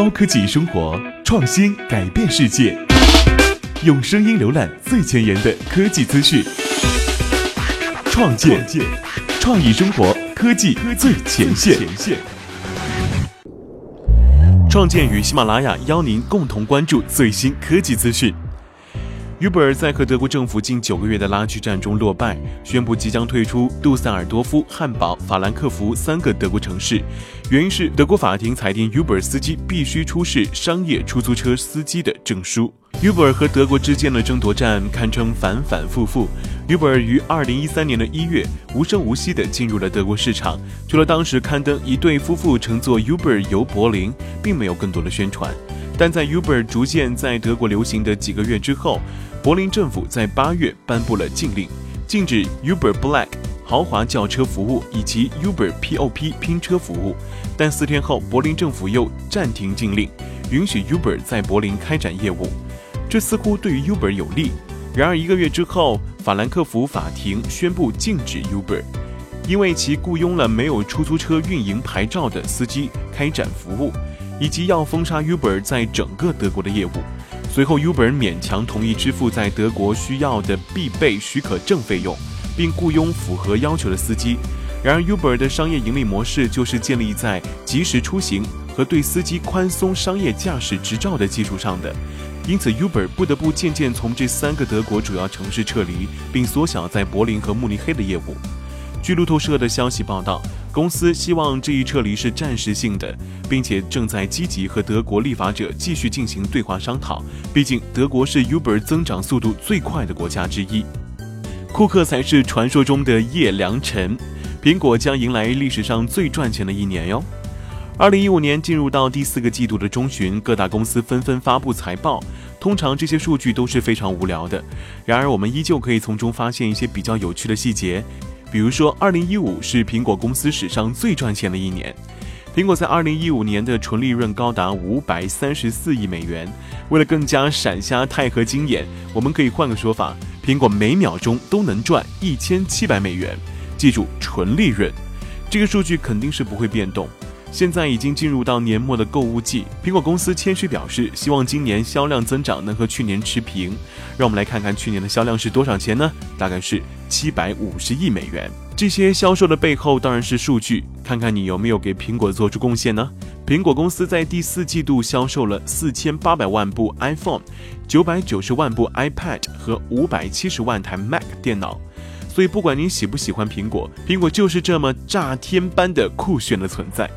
高科技生活，创新改变世界。用声音浏览最前沿的科技资讯，创建创意生活，科技最前线。创建与喜马拉雅邀您共同关注最新科技资讯。Uber 在和德国政府近九个月的拉锯战中落败，宣布即将退出杜塞尔多夫、汉堡、法兰克福三个德国城市。原因是德国法庭裁定 Uber 司机必须出示商业出租车司机的证书。Uber 和德国之间的争夺战堪称反反复复。Uber 于二零一三年的一月无声无息地进入了德国市场，除了当时刊登一对夫妇乘坐 Uber 游柏林，并没有更多的宣传。但在 Uber 逐渐在德国流行的几个月之后，柏林政府在八月颁布了禁令，禁止 Uber Black 豪华轿车服务以及 Uber POP 拼车服务。但四天后，柏林政府又暂停禁令，允许 Uber 在柏林开展业务。这似乎对于 Uber 有利。然而一个月之后，法兰克福法庭宣布禁止 Uber，因为其雇佣了没有出租车运营牌照的司机开展服务，以及要封杀 Uber 在整个德国的业务。随后，Uber 勉强同意支付在德国需要的必备许可证费用，并雇佣符合要求的司机。然而，Uber 的商业盈利模式就是建立在及时出行和对司机宽松商业驾驶执照的基础上的，因此，Uber 不得不渐渐从这三个德国主要城市撤离，并缩小在柏林和慕尼黑的业务。据路透社的消息报道。公司希望这一撤离是暂时性的，并且正在积极和德国立法者继续进行对话商讨。毕竟，德国是 Uber 增长速度最快的国家之一。库克才是传说中的叶良辰。苹果将迎来历史上最赚钱的一年哟！二零一五年进入到第四个季度的中旬，各大公司纷纷发布财报。通常这些数据都是非常无聊的，然而我们依旧可以从中发现一些比较有趣的细节。比如说，二零一五是苹果公司史上最赚钱的一年。苹果在二零一五年的纯利润高达五百三十四亿美元。为了更加闪瞎钛合金眼，我们可以换个说法：苹果每秒钟都能赚一千七百美元。记住，纯利润，这个数据肯定是不会变动。现在已经进入到年末的购物季，苹果公司谦虚表示，希望今年销量增长能和去年持平。让我们来看看去年的销量是多少钱呢？大概是七百五十亿美元。这些销售的背后当然是数据，看看你有没有给苹果做出贡献呢？苹果公司在第四季度销售了四千八百万部 iPhone、九百九十万部 iPad 和五百七十万台 Mac 电脑。所以不管您喜不喜欢苹果，苹果就是这么炸天般的酷炫的存在。